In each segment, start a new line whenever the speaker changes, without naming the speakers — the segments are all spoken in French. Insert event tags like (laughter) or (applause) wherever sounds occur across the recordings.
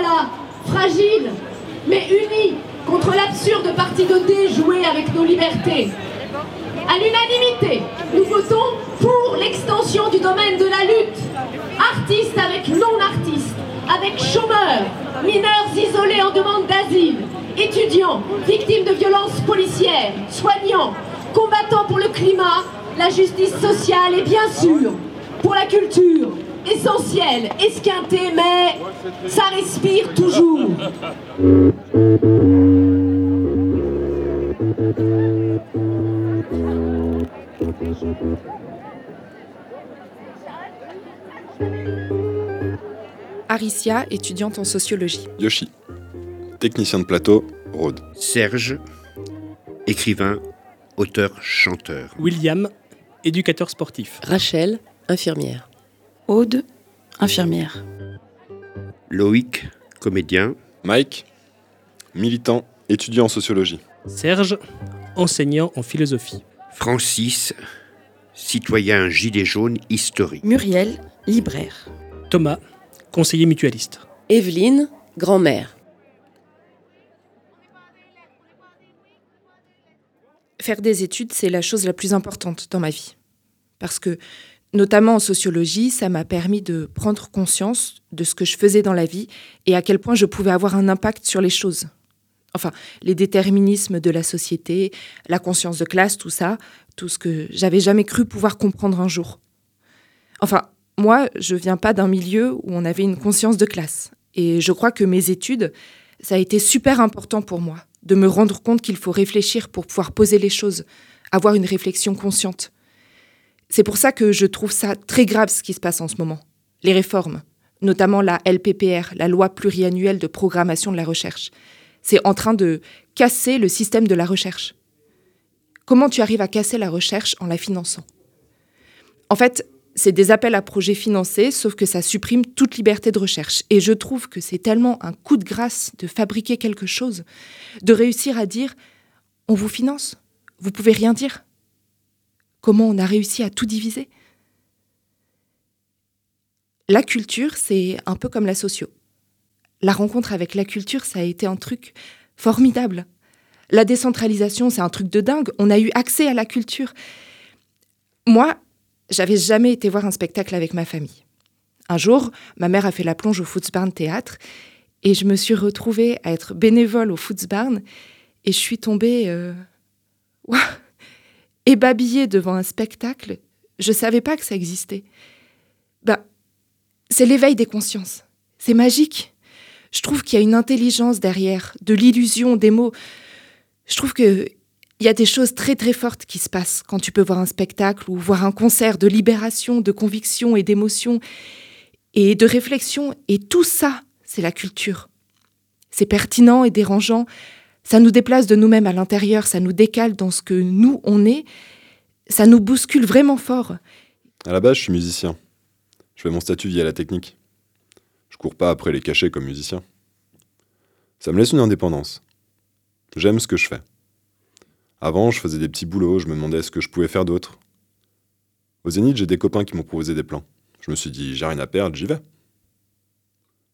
voilà, fragiles, mais unis contre l'absurde partie de jouée avec nos libertés. À l'unanimité, nous votons pour l'extension du domaine de la lutte. Artistes avec non-artistes, avec chômeurs, mineurs isolés en demande d'asile, étudiants, victimes de violences policières, soignants, combattants pour le climat, la justice sociale et bien sûr pour la culture. Essentiel, esquinté, mais ça respire toujours.
Aricia, étudiante en sociologie.
Yoshi, technicien de plateau, Rhodes.
Serge, écrivain, auteur, chanteur.
William, éducateur sportif.
Rachel, infirmière.
Aude, infirmière.
Loïc, comédien.
Mike, militant, étudiant en sociologie.
Serge, enseignant en philosophie.
Francis, citoyen gilet jaune historique.
Muriel, libraire.
Thomas, conseiller mutualiste.
Evelyne, grand-mère.
Faire des études, c'est la chose la plus importante dans ma vie. Parce que, notamment en sociologie, ça m'a permis de prendre conscience de ce que je faisais dans la vie et à quel point je pouvais avoir un impact sur les choses. Enfin, les déterminismes de la société, la conscience de classe, tout ça, tout ce que j'avais jamais cru pouvoir comprendre un jour. Enfin, moi, je viens pas d'un milieu où on avait une conscience de classe. Et je crois que mes études, ça a été super important pour moi, de me rendre compte qu'il faut réfléchir pour pouvoir poser les choses, avoir une réflexion consciente. C'est pour ça que je trouve ça très grave ce qui se passe en ce moment. Les réformes, notamment la LPPR, la loi pluriannuelle de programmation de la recherche. C'est en train de casser le système de la recherche. Comment tu arrives à casser la recherche en la finançant? En fait, c'est des appels à projets financés, sauf que ça supprime toute liberté de recherche. Et je trouve que c'est tellement un coup de grâce de fabriquer quelque chose, de réussir à dire on vous finance, vous pouvez rien dire? Comment on a réussi à tout diviser La culture, c'est un peu comme la socio. La rencontre avec la culture, ça a été un truc formidable. La décentralisation, c'est un truc de dingue. On a eu accès à la culture. Moi, j'avais jamais été voir un spectacle avec ma famille. Un jour, ma mère a fait la plonge au Footsbarn Théâtre et je me suis retrouvée à être bénévole au Footsbarn et je suis tombée euh, (laughs) ébabillée devant un spectacle. Je savais pas que ça existait. Bah, c'est l'éveil des consciences. C'est magique. Je trouve qu'il y a une intelligence derrière, de l'illusion des mots. Je trouve que il y a des choses très très fortes qui se passent quand tu peux voir un spectacle ou voir un concert de libération, de conviction et d'émotion et de réflexion. Et tout ça, c'est la culture. C'est pertinent et dérangeant. Ça nous déplace de nous-mêmes à l'intérieur, ça nous décale dans ce que nous, on est. Ça nous bouscule vraiment fort.
À la base, je suis musicien. Je fais mon statut via la technique. Je cours pas après les cachets comme musicien. Ça me laisse une indépendance. J'aime ce que je fais. Avant, je faisais des petits boulots, je me demandais ce que je pouvais faire d'autre. Au Zénith, j'ai des copains qui m'ont proposé des plans. Je me suis dit, j'ai rien à perdre, j'y vais.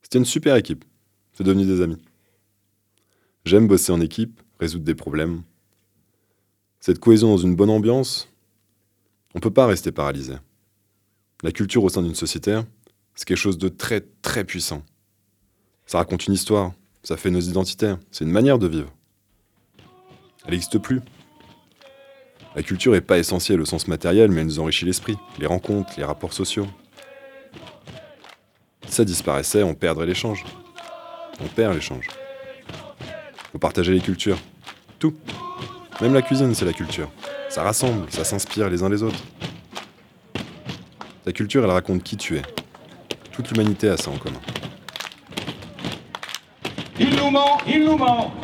C'était une super équipe. C'est devenu des amis. J'aime bosser en équipe, résoudre des problèmes. Cette cohésion dans une bonne ambiance, on ne peut pas rester paralysé. La culture au sein d'une société, c'est quelque chose de très très puissant. Ça raconte une histoire, ça fait nos identités, c'est une manière de vivre. Elle n'existe plus. La culture n'est pas essentielle au sens matériel, mais elle nous enrichit l'esprit, les rencontres, les rapports sociaux. Si ça disparaissait, on perdrait l'échange. On perd l'échange. Faut partager les cultures. Tout. Même la cuisine, c'est la culture. Ça rassemble, ça s'inspire les uns les autres. La culture, elle raconte qui tu es. Toute l'humanité a ça en commun.
Il nous ment, il nous ment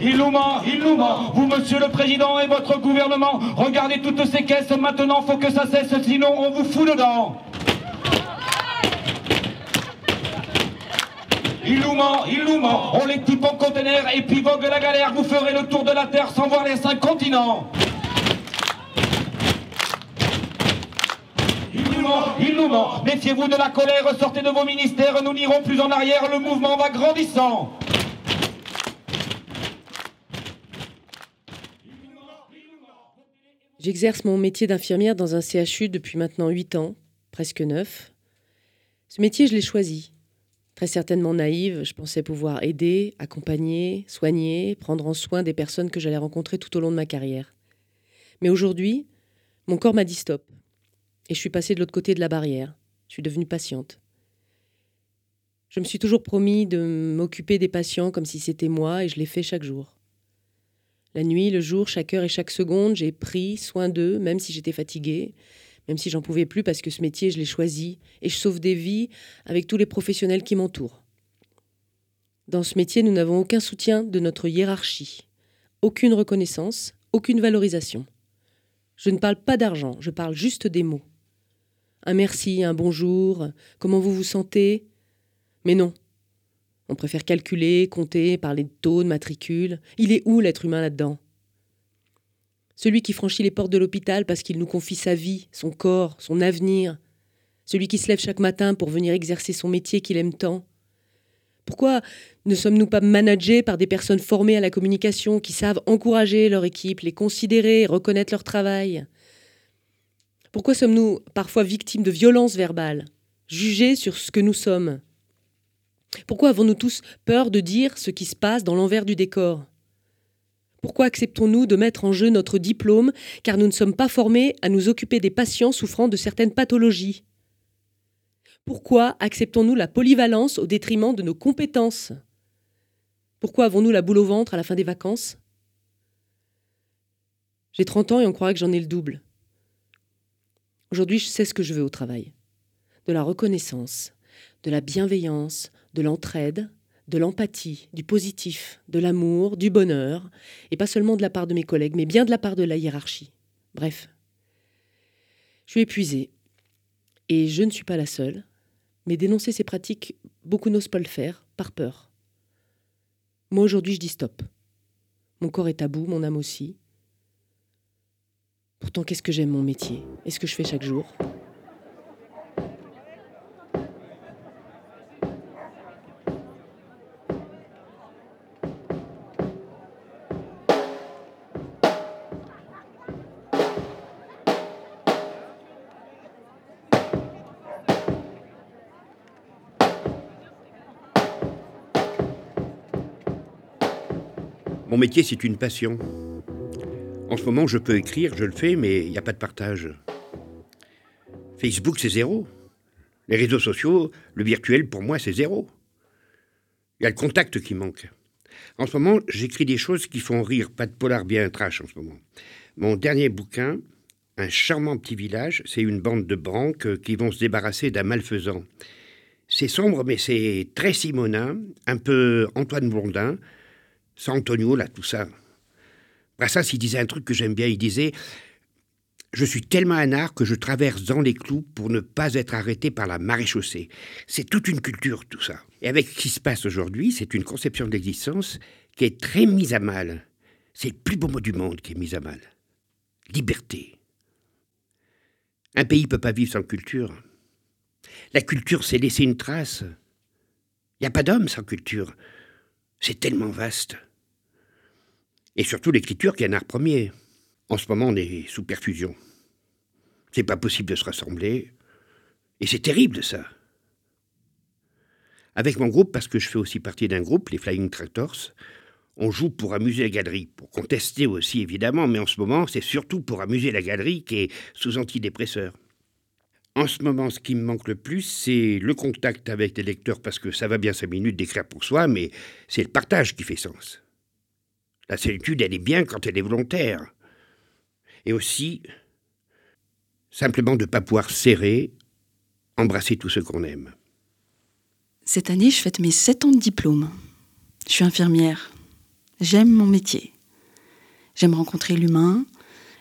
Il nous ment, il nous ment. Vous, monsieur le président et votre gouvernement, regardez toutes ces caisses maintenant, faut que ça cesse, sinon on vous fout dedans. Il nous ment, il nous ment. On les type en conteneur et puis vogue la galère. Vous ferez le tour de la terre sans voir les cinq continents. Il nous ment, il nous ment. Méfiez-vous de la colère, sortez de vos ministères, nous n'irons plus en arrière, le mouvement va grandissant.
J'exerce mon métier d'infirmière dans un CHU depuis maintenant 8 ans, presque 9. Ce métier, je l'ai choisi. Très certainement naïve, je pensais pouvoir aider, accompagner, soigner, prendre en soin des personnes que j'allais rencontrer tout au long de ma carrière. Mais aujourd'hui, mon corps m'a dit stop. Et je suis passée de l'autre côté de la barrière. Je suis devenue patiente. Je me suis toujours promis de m'occuper des patients comme si c'était moi et je l'ai fait chaque jour. La nuit, le jour, chaque heure et chaque seconde, j'ai pris soin d'eux, même si j'étais fatiguée, même si j'en pouvais plus parce que ce métier, je l'ai choisi et je sauve des vies avec tous les professionnels qui m'entourent. Dans ce métier, nous n'avons aucun soutien de notre hiérarchie, aucune reconnaissance, aucune valorisation. Je ne parle pas d'argent, je parle juste des mots. Un merci, un bonjour, comment vous vous sentez? Mais non, on préfère calculer, compter, parler de taux, de matricule. Il est où l'être humain là-dedans? Celui qui franchit les portes de l'hôpital parce qu'il nous confie sa vie, son corps, son avenir. Celui qui se lève chaque matin pour venir exercer son métier qu'il aime tant. Pourquoi ne sommes-nous pas managés par des personnes formées à la communication qui savent encourager leur équipe, les considérer, reconnaître leur travail? Pourquoi sommes-nous parfois victimes de violences verbales, jugés sur ce que nous sommes? Pourquoi avons-nous tous peur de dire ce qui se passe dans l'envers du décor? Pourquoi acceptons-nous de mettre en jeu notre diplôme car nous ne sommes pas formés à nous occuper des patients souffrant de certaines pathologies? Pourquoi acceptons-nous la polyvalence au détriment de nos compétences? Pourquoi avons-nous la boule au ventre à la fin des vacances? J'ai 30 ans et on croirait que j'en ai le double. Aujourd'hui, je sais ce que je veux au travail. De la reconnaissance, de la bienveillance, de l'entraide, de l'empathie, du positif, de l'amour, du bonheur, et pas seulement de la part de mes collègues, mais bien de la part de la hiérarchie. Bref. Je suis épuisée. Et je ne suis pas la seule, mais dénoncer ces pratiques, beaucoup n'osent pas le faire, par peur. Moi aujourd'hui je dis stop. Mon corps est à bout, mon âme aussi. Pourtant qu'est-ce que j'aime mon métier? Et ce que je fais chaque jour?
Mon métier, c'est une passion. En ce moment, je peux écrire, je le fais, mais il n'y a pas de partage. Facebook, c'est zéro. Les réseaux sociaux, le virtuel, pour moi, c'est zéro. Il y a le contact qui manque. En ce moment, j'écris des choses qui font rire, pas de polar bien trash en ce moment. Mon dernier bouquin, Un charmant petit village, c'est une bande de branques qui vont se débarrasser d'un malfaisant. C'est sombre, mais c'est très Simonin, un peu Antoine Blondin, sans Antonio, là, tout ça. Brassens, il disait un truc que j'aime bien. Il disait Je suis tellement un art que je traverse dans les clous pour ne pas être arrêté par la maréchaussée. C'est toute une culture, tout ça. Et avec ce qui se passe aujourd'hui, c'est une conception de l'existence qui est très mise à mal. C'est le plus beau mot du monde qui est mis à mal. Liberté. Un pays ne peut pas vivre sans culture. La culture, c'est laisser une trace. Il n'y a pas d'homme sans culture. C'est tellement vaste. Et surtout l'écriture qui est un art premier. En ce moment, on est sous perfusion. C'est pas possible de se rassembler. Et c'est terrible, ça. Avec mon groupe, parce que je fais aussi partie d'un groupe, les Flying Tractors, on joue pour amuser la galerie, pour contester aussi évidemment, mais en ce moment, c'est surtout pour amuser la galerie qui est sous antidépresseur. En ce moment, ce qui me manque le plus, c'est le contact avec les lecteurs, parce que ça va bien cinq minutes d'écrire pour soi, mais c'est le partage qui fait sens. La solitude, elle est bien quand elle est volontaire. Et aussi, simplement de ne pas pouvoir serrer, embrasser tous ceux qu'on aime.
Cette année, je fête mes sept ans de diplôme. Je suis infirmière. J'aime mon métier. J'aime rencontrer l'humain,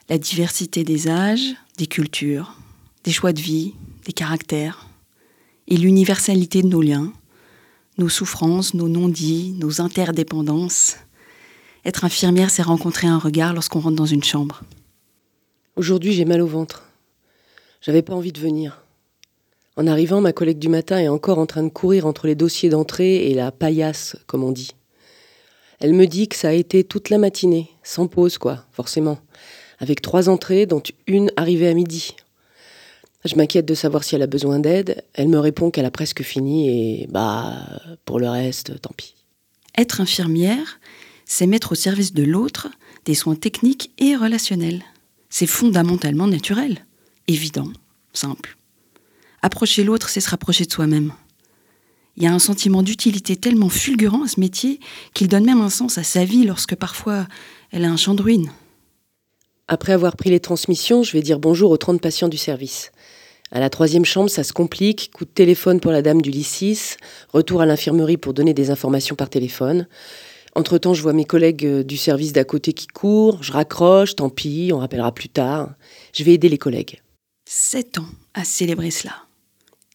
la diversité des âges, des cultures, des choix de vie, des caractères, et l'universalité de nos liens, nos souffrances, nos non-dits, nos interdépendances. Être infirmière, c'est rencontrer un regard lorsqu'on rentre dans une chambre.
Aujourd'hui, j'ai mal au ventre. J'avais pas envie de venir. En arrivant, ma collègue du matin est encore en train de courir entre les dossiers d'entrée et la paillasse, comme on dit. Elle me dit que ça a été toute la matinée, sans pause quoi, forcément, avec trois entrées dont une arrivée à midi. Je m'inquiète de savoir si elle a besoin d'aide. Elle me répond qu'elle a presque fini et bah pour le reste, tant pis.
Être infirmière, c'est mettre au service de l'autre des soins techniques et relationnels. C'est fondamentalement naturel, évident, simple. Approcher l'autre, c'est se rapprocher de soi-même. Il y a un sentiment d'utilité tellement fulgurant à ce métier qu'il donne même un sens à sa vie lorsque parfois elle a un champ de ruines.
Après avoir pris les transmissions, je vais dire bonjour aux 30 patients du service. À la troisième chambre, ça se complique. Coup de téléphone pour la dame du 6. Retour à l'infirmerie pour donner des informations par téléphone. Entre-temps, je vois mes collègues euh, du service d'à côté qui courent. Je raccroche, tant pis, on rappellera plus tard. Je vais aider les collègues.
Sept ans à célébrer cela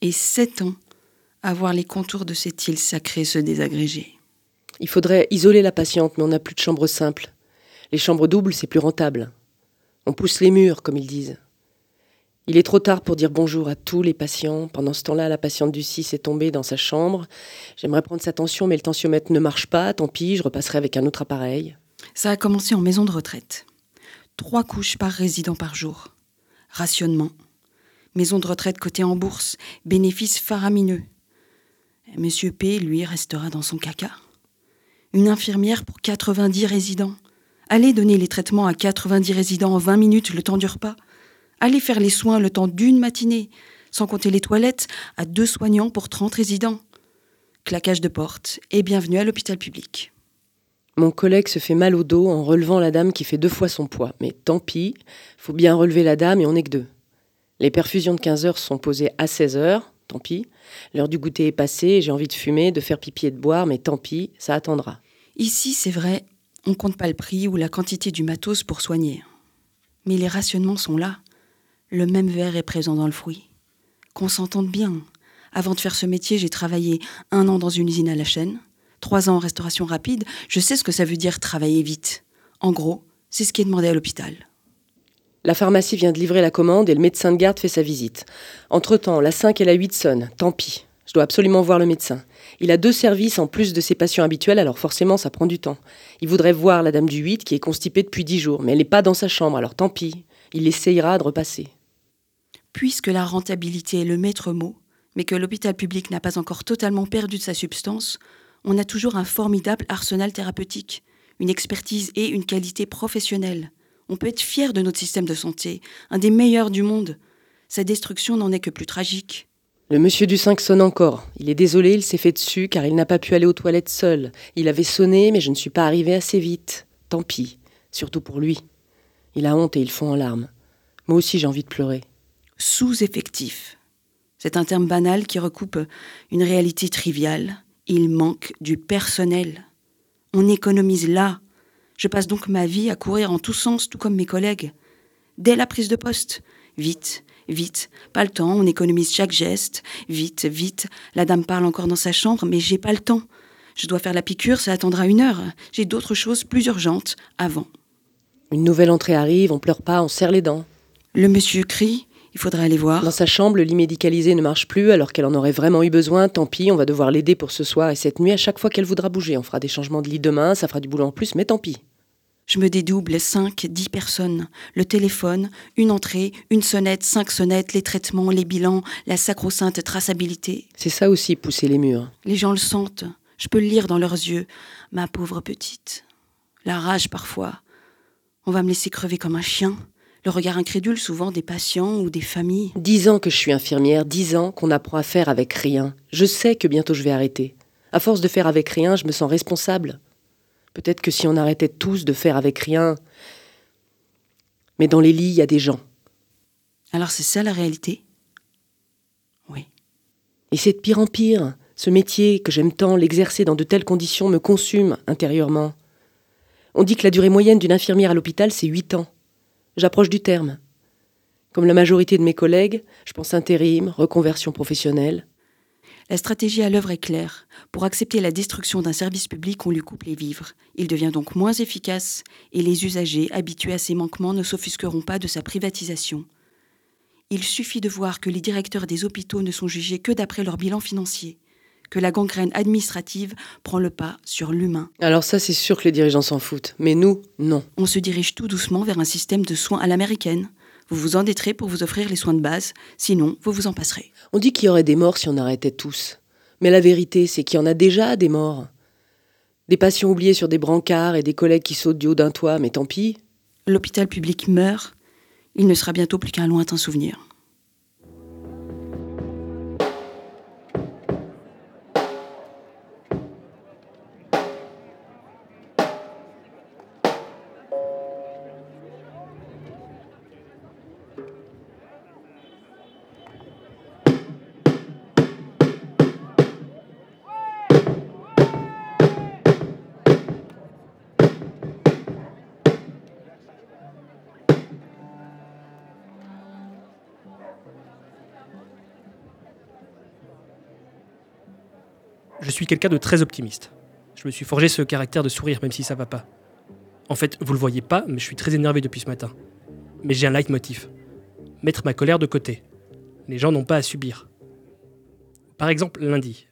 et sept ans à voir les contours de cette île sacrée se désagréger.
Il faudrait isoler la patiente, mais on n'a plus de chambre simple. Les chambres doubles, c'est plus rentable. On pousse les murs, comme ils disent. Il est trop tard pour dire bonjour à tous les patients. Pendant ce temps-là, la patiente du 6 est tombée dans sa chambre. J'aimerais prendre sa tension, mais le tensiomètre ne marche pas. Tant pis, je repasserai avec un autre appareil.
Ça a commencé en maison de retraite. Trois couches par résident par jour. Rationnement, maison de retraite cotée en bourse, bénéfice faramineux. Monsieur P, lui, restera dans son caca. Une infirmière pour 90 résidents. Allez donner les traitements à 90 résidents en 20 minutes le temps du repas. Allez faire les soins le temps d'une matinée, sans compter les toilettes, à deux soignants pour 30 résidents. Claquage de porte et bienvenue à l'hôpital public.
Mon collègue se fait mal au dos en relevant la dame qui fait deux fois son poids. Mais tant pis, faut bien relever la dame et on n'est que deux. Les perfusions de 15 heures sont posées à 16 heures, tant pis. L'heure du goûter est passée, j'ai envie de fumer, de faire pipi et de boire, mais tant pis, ça attendra.
Ici, c'est vrai, on compte pas le prix ou la quantité du matos pour soigner. Mais les rationnements sont là. Le même verre est présent dans le fruit. Qu'on s'entende bien. Avant de faire ce métier, j'ai travaillé un an dans une usine à la chaîne, trois ans en restauration rapide. Je sais ce que ça veut dire travailler vite. En gros, c'est ce qui est demandé à l'hôpital.
La pharmacie vient de livrer la commande et le médecin de garde fait sa visite. Entre-temps, la 5 et la 8 sonnent. Tant pis. Je dois absolument voir le médecin. Il a deux services en plus de ses patients habituels, alors forcément ça prend du temps. Il voudrait voir la dame du 8 qui est constipée depuis 10 jours, mais elle n'est pas dans sa chambre, alors tant pis. Il essayera de repasser.
Puisque la rentabilité est le maître mot, mais que l'hôpital public n'a pas encore totalement perdu de sa substance, on a toujours un formidable arsenal thérapeutique, une expertise et une qualité professionnelle. On peut être fier de notre système de santé, un des meilleurs du monde. Sa destruction n'en est que plus tragique.
Le monsieur du 5 sonne encore. Il est désolé, il s'est fait dessus car il n'a pas pu aller aux toilettes seul. Il avait sonné, mais je ne suis pas arrivée assez vite. Tant pis, surtout pour lui. Il a honte et il fond en larmes. Moi aussi j'ai envie de pleurer.
Sous-effectif. C'est un terme banal qui recoupe une réalité triviale. Il manque du personnel. On économise là je passe donc ma vie à courir en tous sens, tout comme mes collègues. Dès la prise de poste. Vite, vite, pas le temps, on économise chaque geste. Vite, vite, la dame parle encore dans sa chambre, mais j'ai pas le temps. Je dois faire la piqûre, ça attendra une heure. J'ai d'autres choses plus urgentes avant.
Une nouvelle entrée arrive, on pleure pas, on serre les dents.
Le monsieur crie, il faudrait aller voir.
Dans sa chambre, le lit médicalisé ne marche plus alors qu'elle en aurait vraiment eu besoin. Tant pis, on va devoir l'aider pour ce soir et cette nuit. À chaque fois qu'elle voudra bouger, on fera des changements de lit demain, ça fera du boulot en plus, mais tant pis.
Je me dédouble cinq, dix personnes. Le téléphone, une entrée, une sonnette, cinq sonnettes, les traitements, les bilans, la sacro-sainte traçabilité.
C'est ça aussi, pousser les murs.
Les gens le sentent. Je peux le lire dans leurs yeux. Ma pauvre petite. La rage parfois. On va me laisser crever comme un chien. Le regard incrédule souvent des patients ou des familles.
Dix ans que je suis infirmière, dix ans qu'on apprend à faire avec rien. Je sais que bientôt je vais arrêter. À force de faire avec rien, je me sens responsable. Peut-être que si on arrêtait tous de faire avec rien. Mais dans les lits, il y a des gens.
Alors c'est ça la réalité? Oui.
Et c'est de pire en pire. Ce métier que j'aime tant, l'exercer dans de telles conditions me consume intérieurement. On dit que la durée moyenne d'une infirmière à l'hôpital, c'est huit ans. J'approche du terme. Comme la majorité de mes collègues, je pense intérim, reconversion professionnelle.
La stratégie à l'œuvre est claire. Pour accepter la destruction d'un service public, on lui coupe les vivres. Il devient donc moins efficace et les usagers, habitués à ses manquements, ne s'offusqueront pas de sa privatisation. Il suffit de voir que les directeurs des hôpitaux ne sont jugés que d'après leur bilan financier, que la gangrène administrative prend le pas sur l'humain.
Alors ça, c'est sûr que les dirigeants s'en foutent. Mais nous, non.
On se dirige tout doucement vers un système de soins à l'américaine. Vous vous endetterez pour vous offrir les soins de base, sinon vous vous en passerez.
On dit qu'il y aurait des morts si on arrêtait tous. Mais la vérité, c'est qu'il y en a déjà des morts. Des patients oubliés sur des brancards et des collègues qui sautent du haut d'un toit, mais tant pis.
L'hôpital public meurt, il ne sera bientôt plus qu'un lointain souvenir.
Suis quelqu'un de très optimiste. Je me suis forgé ce caractère de sourire même si ça va pas. En fait, vous le voyez pas, mais je suis très énervé depuis ce matin. Mais j'ai un leitmotiv. Mettre ma colère de côté. Les gens n'ont pas à subir. Par exemple, lundi,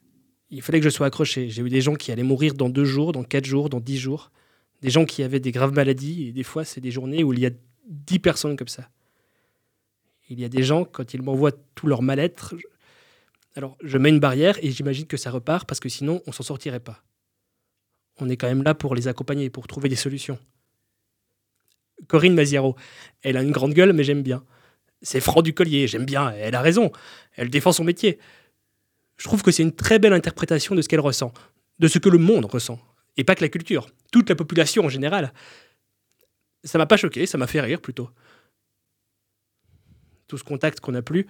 il fallait que je sois accroché. J'ai eu des gens qui allaient mourir dans deux jours, dans quatre jours, dans dix jours. Des gens qui avaient des graves maladies, et des fois, c'est des journées où il y a dix personnes comme ça. Il y a des gens, quand ils m'envoient tout leur mal-être, je- alors je mets une barrière et j'imagine que ça repart parce que sinon, on s'en sortirait pas. On est quand même là pour les accompagner, pour trouver des solutions. Corinne Maziero, elle a une grande gueule, mais j'aime bien. C'est franc du collier, j'aime bien, elle a raison. Elle défend son métier. Je trouve que c'est une très belle interprétation de ce qu'elle ressent, de ce que le monde ressent, et pas que la culture, toute la population en général. Ça m'a pas choqué, ça m'a fait rire plutôt. Tout ce contact qu'on n'a plus,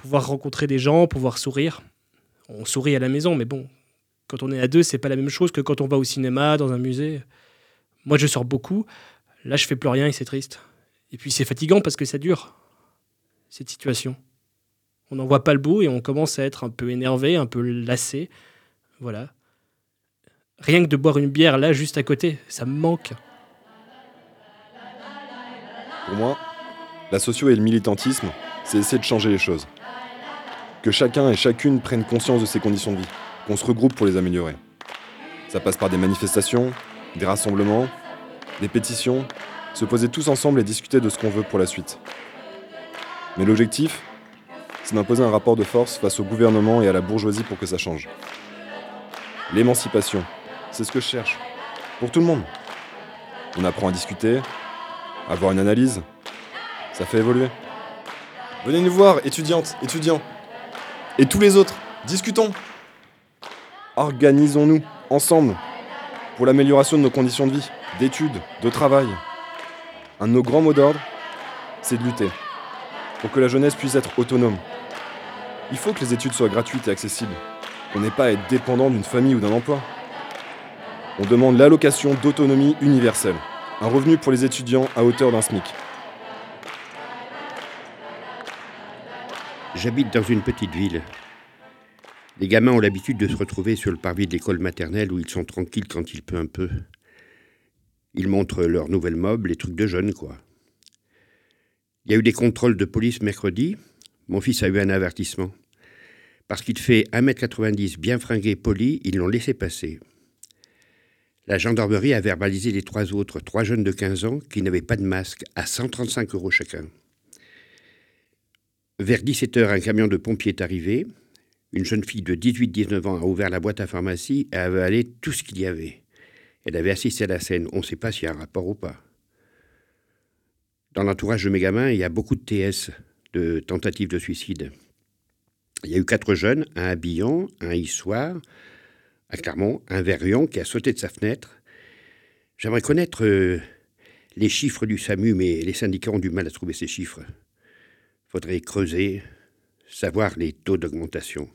pouvoir rencontrer des gens, pouvoir sourire. On sourit à la maison, mais bon, quand on est à deux, c'est pas la même chose que quand on va au cinéma, dans un musée. Moi, je sors beaucoup. Là, je fais plus rien et c'est triste. Et puis, c'est fatigant parce que ça dure, cette situation. On n'en voit pas le bout et on commence à être un peu énervé, un peu lassé. Voilà. Rien que de boire une bière là, juste à côté, ça me manque.
Pour moi, la socio et le militantisme, c'est essayer de changer les choses. Que chacun et chacune prenne conscience de ses conditions de vie, qu'on se regroupe pour les améliorer. Ça passe par des manifestations, des rassemblements, des pétitions, se poser tous ensemble et discuter de ce qu'on veut pour la suite. Mais l'objectif, c'est d'imposer un rapport de force face au gouvernement et à la bourgeoisie pour que ça change. L'émancipation, c'est ce que je cherche. Pour tout le monde. On apprend à discuter, à avoir une analyse. Ça fait évoluer. Venez nous voir, étudiantes, étudiants. Et tous les autres, discutons. Organisons-nous, ensemble, pour l'amélioration de nos conditions de vie, d'études, de travail. Un de nos grands mots d'ordre, c'est de lutter. Pour que la jeunesse puisse être autonome. Il faut que les études soient gratuites et accessibles. On n'est pas à être dépendant d'une famille ou d'un emploi. On demande l'allocation d'autonomie universelle. Un revenu pour les étudiants à hauteur d'un SMIC.
J'habite dans une petite ville. Les gamins ont l'habitude de se retrouver sur le parvis de l'école maternelle où ils sont tranquilles quand il peut un peu. Ils montrent leurs nouvelles meubles, les trucs de jeunes, quoi. Il y a eu des contrôles de police mercredi. Mon fils a eu un avertissement. Parce qu'il fait 1m90, bien fringué, poli, ils l'ont laissé passer. La gendarmerie a verbalisé les trois autres, trois jeunes de 15 ans, qui n'avaient pas de masque, à 135 euros chacun. Vers 17h, un camion de pompiers est arrivé. Une jeune fille de 18-19 ans a ouvert la boîte à pharmacie et a avalé tout ce qu'il y avait. Elle avait assisté à la scène. On ne sait pas s'il y a un rapport ou pas. Dans l'entourage de mes gamins, il y a beaucoup de TS, de tentatives de suicide. Il y a eu quatre jeunes, un à Billon, un à Issoire, à Clermont, un Verrion qui a sauté de sa fenêtre. J'aimerais connaître euh, les chiffres du SAMU, mais les syndicats ont du mal à trouver ces chiffres. Faudrait creuser, savoir les taux d'augmentation.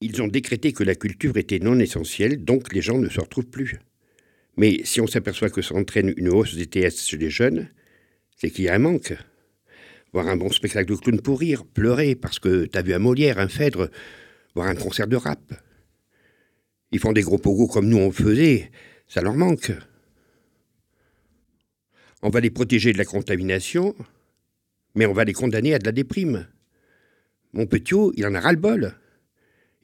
Ils ont décrété que la culture était non essentielle, donc les gens ne se retrouvent plus. Mais si on s'aperçoit que ça entraîne une hausse des TS chez les jeunes, c'est qu'il y a un manque. Voir un bon spectacle de clown pour rire, pleurer parce que t'as vu un Molière, un Phèdre, voir un concert de rap. Ils font des gros pogos comme nous on faisait, ça leur manque. On va les protéger de la contamination, Mais on va les condamner à de la déprime. Mon petit, il en a ras-le-bol.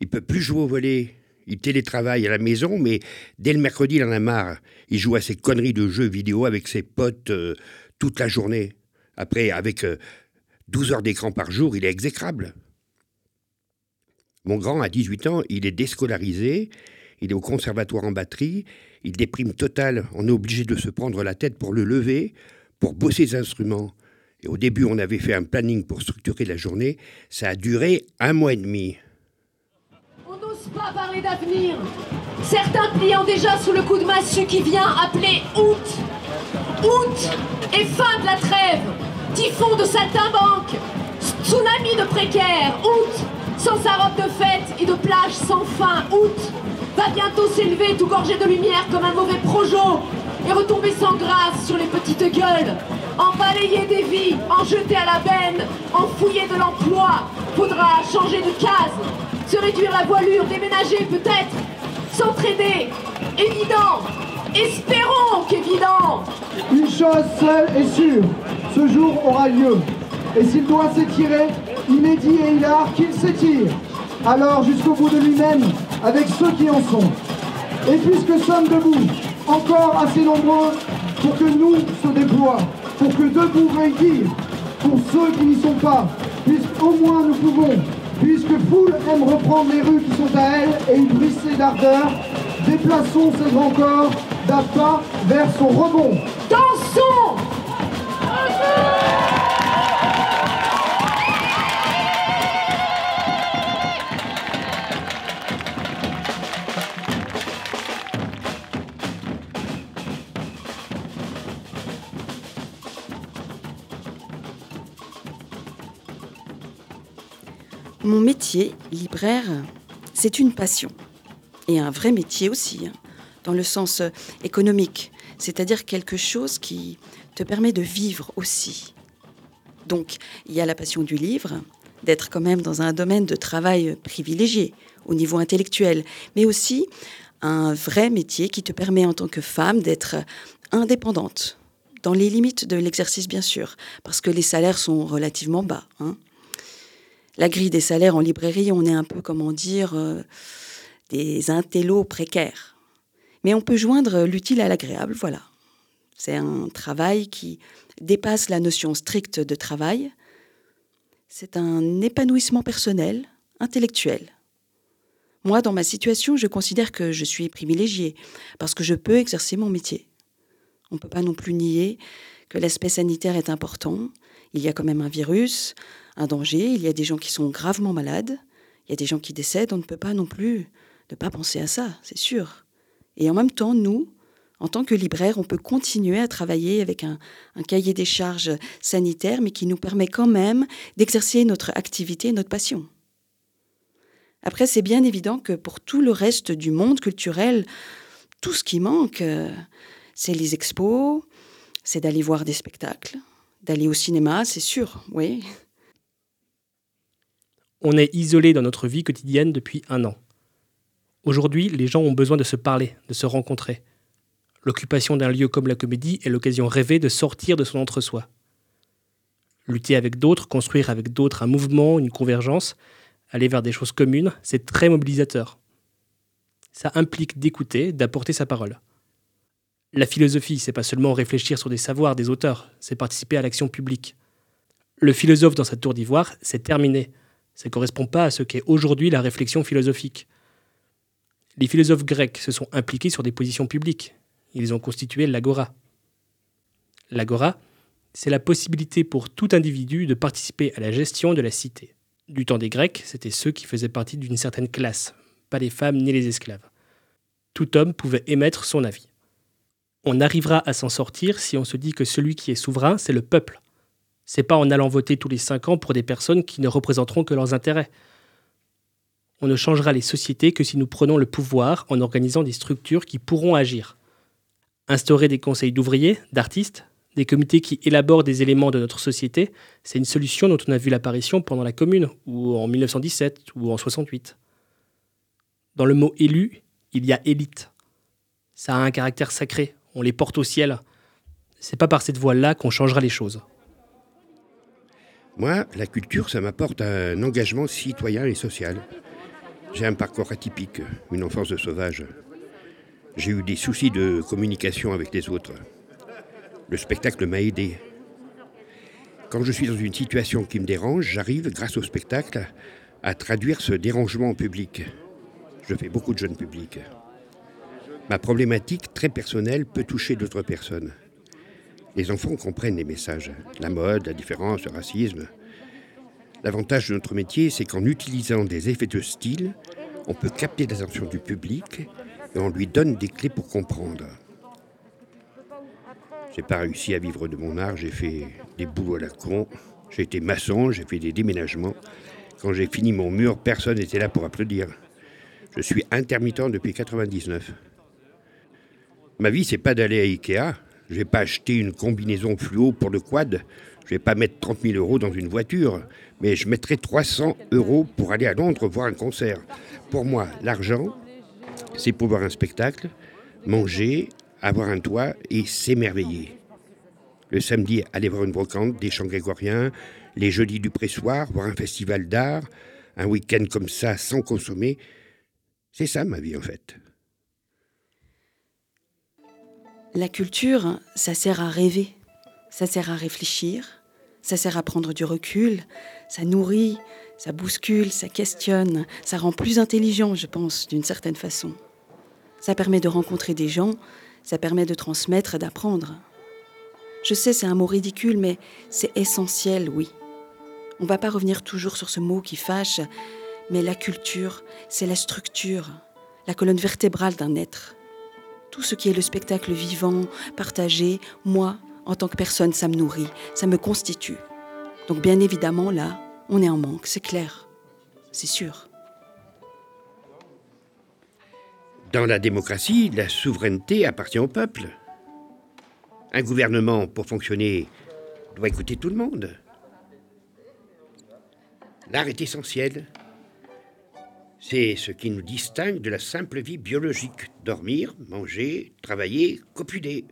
Il peut plus jouer au volet. Il télétravaille à la maison, mais dès le mercredi, il en a marre. Il joue à ses conneries de jeux vidéo avec ses potes euh, toute la journée. Après, avec 12 euh, heures d'écran par jour, il est exécrable. Mon grand, à 18 ans, il est déscolarisé, il est au conservatoire en batterie, il déprime total, on est obligé de se prendre la tête pour le lever, pour bosser ses instruments. Au début, on avait fait un planning pour structurer la journée, ça a duré un mois et demi.
On n'ose pas parler d'avenir. Certains pliant déjà sous le coup de massue qui vient appeler août. Août et fin de la trêve. Typhon de saltimbanque. Tsunami de précaire. Août sans sa robe de fête et de plage sans fin, août, va bientôt s'élever tout gorgé de lumière comme un mauvais projo et retomber sans grâce sur les petites gueules, en balayer des vies, en jeter à la benne, en fouiller de l'emploi. Faudra changer de case, se réduire la voilure, déménager peut-être, s'entraider. Évident, espérons qu'évident.
Une chose seule est sûre, ce jour aura lieu. Et s'il doit s'étirer, il est dit et il a qu'il s'étire. Alors jusqu'au bout de lui-même, avec ceux qui en sont. Et puisque sommes debout, encore assez nombreux pour que nous se déploie, pour que debout dire, pour ceux qui n'y sont pas, puisqu'au moins nous pouvons, puisque foule aime reprendre les rues qui sont à elle et y brisser d'ardeur, déplaçons ses grands corps d'un pas vers son rebond.
Dansons
Mon métier, libraire, c'est une passion. Et un vrai métier aussi, hein, dans le sens euh, économique, c'est-à-dire quelque chose qui te permet de vivre aussi. Donc, il y a la passion du livre, d'être quand même dans un domaine de travail privilégié au niveau intellectuel, mais aussi un vrai métier qui te permet en tant que femme d'être indépendante, dans les limites de l'exercice bien sûr, parce que les salaires sont relativement bas. Hein la grille des salaires en librairie, on est un peu, comment dire, euh, des intellos précaires. Mais on peut joindre l'utile à l'agréable, voilà. C'est un travail qui dépasse la notion stricte de travail. C'est un épanouissement personnel, intellectuel. Moi, dans ma situation, je considère que je suis privilégiée parce que je peux exercer mon métier. On ne peut pas non plus nier que l'aspect sanitaire est important. Il y a quand même un virus, un danger, il y a des gens qui sont gravement malades, il y a des gens qui décèdent, on ne peut pas non plus ne pas penser à ça, c'est sûr. Et en même temps, nous, en tant que libraires, on peut continuer à travailler avec un, un cahier des charges sanitaire, mais qui nous permet quand même d'exercer notre activité, notre passion. Après, c'est bien évident que pour tout le reste du monde culturel, tout ce qui manque, euh, c'est les expos, c'est d'aller voir des spectacles, d'aller au cinéma, c'est sûr, oui.
On est isolé dans notre vie quotidienne depuis un an. Aujourd'hui, les gens ont besoin de se parler, de se rencontrer. L'occupation d'un lieu comme la comédie est l'occasion rêvée de sortir de son entre-soi. Lutter avec d'autres, construire avec d'autres un mouvement, une convergence, aller vers des choses communes, c'est très mobilisateur. Ça implique d'écouter, d'apporter sa parole. La philosophie, c'est pas seulement réfléchir sur des savoirs des auteurs, c'est participer à l'action publique. Le philosophe dans sa tour d'ivoire, c'est terminé. Ça ne correspond pas à ce qu'est aujourd'hui la réflexion philosophique. Les philosophes grecs se sont impliqués sur des positions publiques. Ils ont constitué l'agora. L'agora, c'est la possibilité pour tout individu de participer à la gestion de la cité. Du temps des Grecs, c'était ceux qui faisaient partie d'une certaine classe, pas les femmes ni les esclaves. Tout homme pouvait émettre son avis. On arrivera à s'en sortir si on se dit que celui qui est souverain, c'est le peuple, c'est pas en allant voter tous les cinq ans pour des personnes qui ne représenteront que leurs intérêts. On ne changera les sociétés que si nous prenons le pouvoir en organisant des structures qui pourront agir. Instaurer des conseils d'ouvriers, d'artistes, des comités qui élaborent des éléments de notre société, c'est une solution dont on a vu l'apparition pendant la Commune, ou en 1917, ou en 68. Dans le mot élu, il y a élite. Ça a un caractère sacré, on les porte au ciel. C'est pas par cette voie-là qu'on changera les choses.
Moi, la culture, ça m'apporte un engagement citoyen et social. J'ai un parcours atypique, une enfance de sauvage. J'ai eu des soucis de communication avec les autres. Le spectacle m'a aidé. Quand je suis dans une situation qui me dérange, j'arrive, grâce au spectacle, à traduire ce dérangement en public. Je fais beaucoup de jeunes publics. Ma problématique très personnelle peut toucher d'autres personnes. Les enfants comprennent les messages, la mode, la différence, le racisme. L'avantage de notre métier, c'est qu'en utilisant des effets de style, on peut capter l'attention du public et on lui donne des clés pour comprendre. J'ai pas réussi à vivre de mon art, j'ai fait des boulots à la con, j'ai été maçon, j'ai fait des déménagements. Quand j'ai fini mon mur, personne n'était là pour applaudir. Je suis intermittent depuis 99. Ma vie, c'est pas d'aller à Ikea, je vais pas acheter une combinaison fluo pour le quad. Je vais pas mettre 30 000 euros dans une voiture, mais je mettrai 300 euros pour aller à Londres voir un concert. Pour moi, l'argent, c'est pour voir un spectacle, manger, avoir un toit et s'émerveiller. Le samedi, aller voir une brocante, des chants grégoriens, les jeudis du pressoir, voir un festival d'art, un week-end comme ça sans consommer. C'est ça ma vie en fait.
La culture, ça sert à rêver, ça sert à réfléchir, ça sert à prendre du recul, ça nourrit, ça bouscule, ça questionne, ça rend plus intelligent, je pense, d'une certaine façon. Ça permet de rencontrer des gens, ça permet de transmettre, d'apprendre. Je sais, c'est un mot ridicule, mais c'est essentiel, oui. On ne va pas revenir toujours sur ce mot qui fâche, mais la culture, c'est la structure, la colonne vertébrale d'un être tout ce qui est le spectacle vivant, partagé, moi, en tant que personne, ça me nourrit, ça me constitue. Donc bien évidemment, là, on est en manque, c'est clair, c'est sûr.
Dans la démocratie, la souveraineté appartient au peuple. Un gouvernement, pour fonctionner, doit écouter tout le monde. L'art est essentiel. C'est ce qui nous distingue de la simple vie biologique. Dormir, manger, travailler, copuler.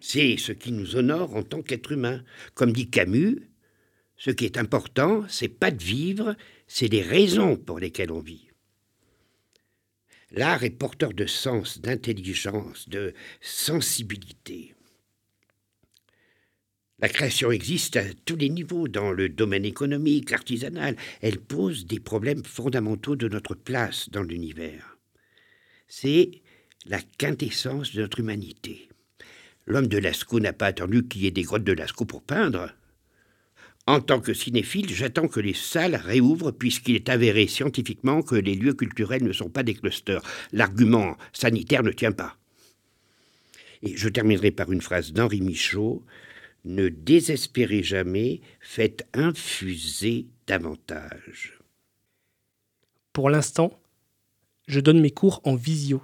C'est ce qui nous honore en tant qu'être humain. Comme dit Camus, ce qui est important, c'est pas de vivre, c'est les raisons pour lesquelles on vit. L'art est porteur de sens, d'intelligence, de sensibilité. La création existe à tous les niveaux, dans le domaine économique, artisanal. Elle pose des problèmes fondamentaux de notre place dans l'univers. C'est la quintessence de notre humanité. L'homme de Lascaux n'a pas attendu qu'il y ait des grottes de Lascaux pour peindre. En tant que cinéphile, j'attends que les salles réouvrent puisqu'il est avéré scientifiquement que les lieux culturels ne sont pas des clusters. L'argument sanitaire ne tient pas. Et je terminerai par une phrase d'Henri Michaud ne désespérez jamais, faites infuser davantage.
Pour l'instant, je donne mes cours en visio.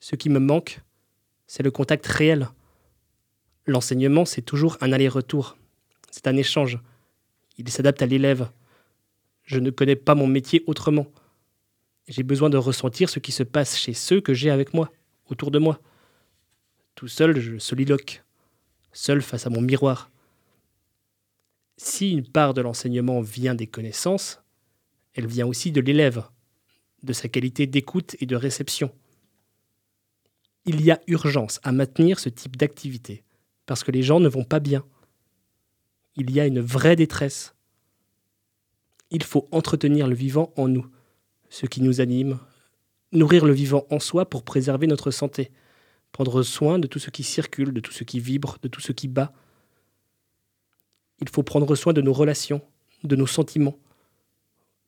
Ce qui me manque, c'est le contact réel. L'enseignement, c'est toujours un aller-retour. C'est un échange. Il s'adapte à l'élève. Je ne connais pas mon métier autrement. J'ai besoin de ressentir ce qui se passe chez ceux que j'ai avec moi, autour de moi. Tout seul, je soliloque seul face à mon miroir. Si une part de l'enseignement vient des connaissances, elle vient aussi de l'élève, de sa qualité d'écoute et de réception. Il y a urgence à maintenir ce type d'activité, parce que les gens ne vont pas bien. Il y a une vraie détresse. Il faut entretenir le vivant en nous, ce qui nous anime, nourrir le vivant en soi pour préserver notre santé prendre soin de tout ce qui circule, de tout ce qui vibre, de tout ce qui bat. Il faut prendre soin de nos relations, de nos sentiments,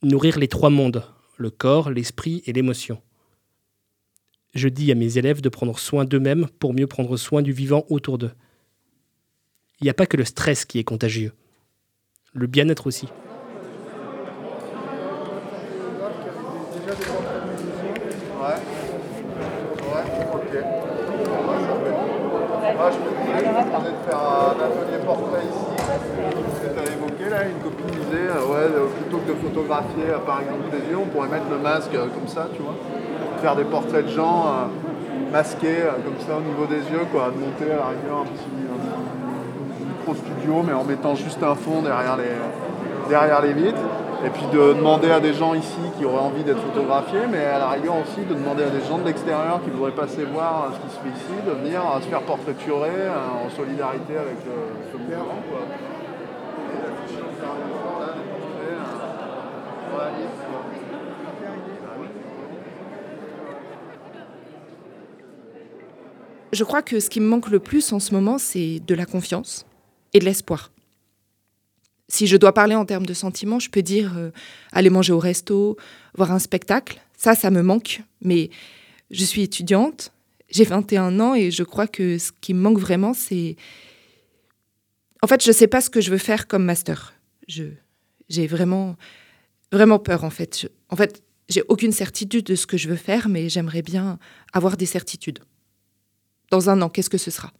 nourrir les trois mondes, le corps, l'esprit et l'émotion. Je dis à mes élèves de prendre soin d'eux-mêmes pour mieux prendre soin du vivant autour d'eux. Il n'y a pas que le stress qui est contagieux, le bien-être aussi.
Moi, je me de faire un atelier portrait ici. Ce que tu as évoqué là, une copine disait, euh, ouais, euh, plutôt que de photographier euh, par exemple des yeux, on pourrait mettre le masque comme ça, tu vois. Faire des portraits de gens masqués comme ça au niveau des yeux, quoi, de monter à la rigueur un petit, au studio, mais en mettant juste un fond derrière les, derrière les vitres. Et puis de demander à des gens ici qui auraient envie d'être photographiés, mais à la rigueur aussi de demander à des gens de l'extérieur qui voudraient passer voir ce qui se fait ici, de venir se faire portraiturer en solidarité avec ce mouvement.
Je crois que ce qui me manque le plus en ce moment, c'est de la confiance et de l'espoir. Si je dois parler en termes de sentiments, je peux dire euh, aller manger au resto, voir un spectacle. Ça, ça me manque. Mais je suis étudiante, j'ai 21 ans et je crois que ce qui me manque vraiment, c'est... En fait, je ne sais pas ce que je veux faire comme master. j'ai vraiment, vraiment peur, en fait. en fait, j'ai aucune certitude de ce que je veux faire, mais j'aimerais bien avoir des certitudes. Dans un an, qu'est-ce que ce sera?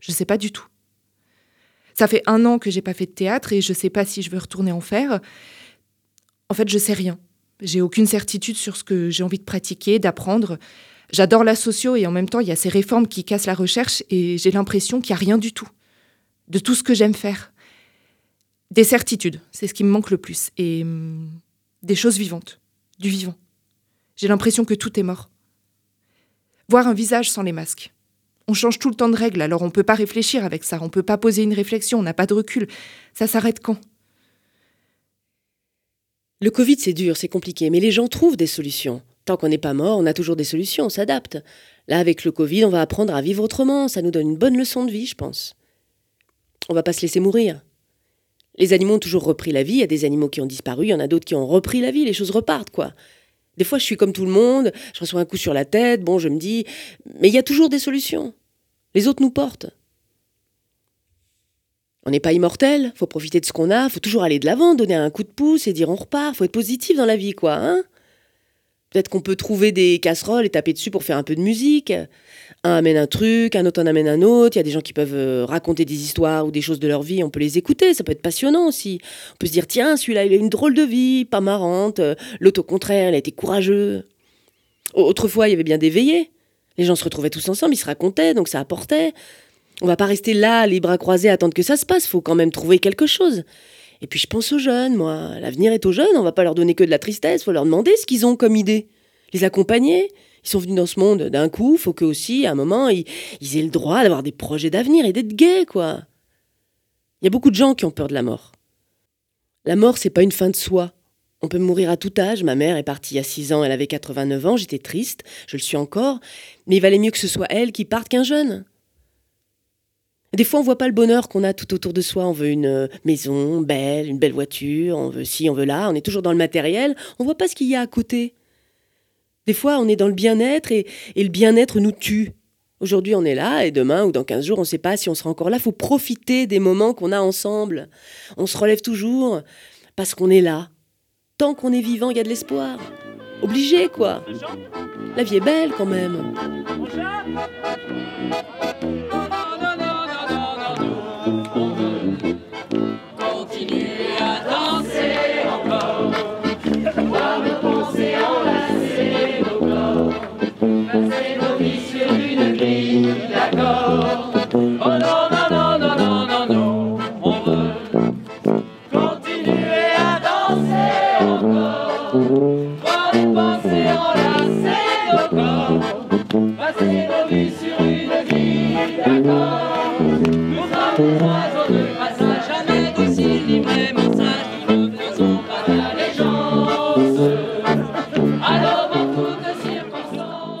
Je ne sais pas du tout. Ça fait un an que j'ai pas fait de théâtre et je sais pas si je veux retourner en faire. En fait, je sais rien. J'ai aucune certitude sur ce que j'ai envie de pratiquer, d'apprendre. J'adore la socio et en même temps, il y a ces réformes qui cassent la recherche et j'ai l'impression qu'il n'y a rien du tout de tout ce que j'aime faire. Des certitudes, c'est ce qui me manque le plus. Et hum, des choses vivantes, du vivant. J'ai l'impression que tout est mort. Voir un visage sans les masques. On change tout le temps de règles, alors on ne peut pas réfléchir avec ça, on ne peut pas poser une réflexion, on n'a pas de recul. Ça s'arrête quand?
Le Covid, c'est dur, c'est compliqué, mais les gens trouvent des solutions. Tant qu'on n'est pas mort, on a toujours des solutions, on s'adapte. Là, avec le Covid, on va apprendre à vivre autrement, ça nous donne une bonne leçon de vie, je pense. On va pas se laisser mourir. Les animaux ont toujours repris la vie, il y a des animaux qui ont disparu, il y en a d'autres qui ont repris la vie, les choses repartent, quoi. Des fois, je suis comme tout le monde, je reçois un coup sur la tête, bon, je me dis, mais il y a toujours des solutions. Les autres nous portent. On n'est pas immortel, faut profiter de ce qu'on a, faut toujours aller de l'avant, donner un coup de pouce et dire on repart, faut être positif dans la vie, quoi, hein? Peut-être qu'on peut trouver des casseroles et taper dessus pour faire un peu de musique. Un amène un truc, un autre en amène un autre. Il y a des gens qui peuvent euh, raconter des histoires ou des choses de leur vie. On peut les écouter. Ça peut être passionnant aussi. On peut se dire tiens, celui-là, il a une drôle de vie, pas marrante. L'autre, au contraire, il a été courageux. Autrefois, il y avait bien des veillées. Les gens se retrouvaient tous ensemble, ils se racontaient, donc ça apportait. On va pas rester là, les bras croisés, attendre que ça se passe. Faut quand même trouver quelque chose. Et puis je pense aux jeunes, moi. L'avenir est aux jeunes, on va pas leur donner que de la tristesse, faut leur demander ce qu'ils ont comme idée. Les accompagner. Ils sont venus dans ce monde d'un coup, faut qu'eux aussi, à un moment, ils, aient le droit d'avoir des projets d'avenir et d'être gays, quoi. Il y a beaucoup de gens qui ont peur de la mort. La mort, c'est pas une fin de soi. On peut mourir à tout âge. Ma mère est partie à 6 ans, elle avait 89 ans, j'étais triste, je le suis encore, mais il valait mieux que ce soit elle qui parte qu'un jeune. Des fois, on voit pas le bonheur qu'on a tout autour de soi. On veut une euh, maison belle, une belle voiture, on veut ci, on veut là, on est toujours dans le matériel. On voit pas ce qu'il y a à côté. Des fois, on est dans le bien-être et, le bien-être nous tue. Aujourd'hui, on est là et demain ou dans 15 jours, on ne sait pas si on sera encore là. Faut profiter des moments qu'on a ensemble. On se relève toujours parce qu'on est là. Tant qu'on est vivant, il y a de l'espoir. Obligé, quoi. La vie est belle quand même.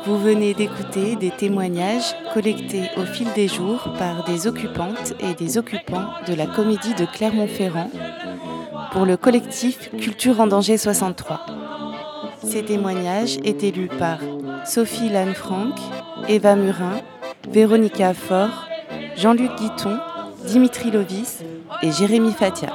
Vous venez d'écouter des témoignages collectés au fil des jours par des occupantes et des occupants de la comédie de Clermont-Ferrand pour le collectif Culture en danger 63. Ces témoignages étaient lus par Sophie Lanne-Franck, Eva Murin, Véronica Faure, Jean-Luc Guiton, Dimitri Lovis et Jérémy Fatia.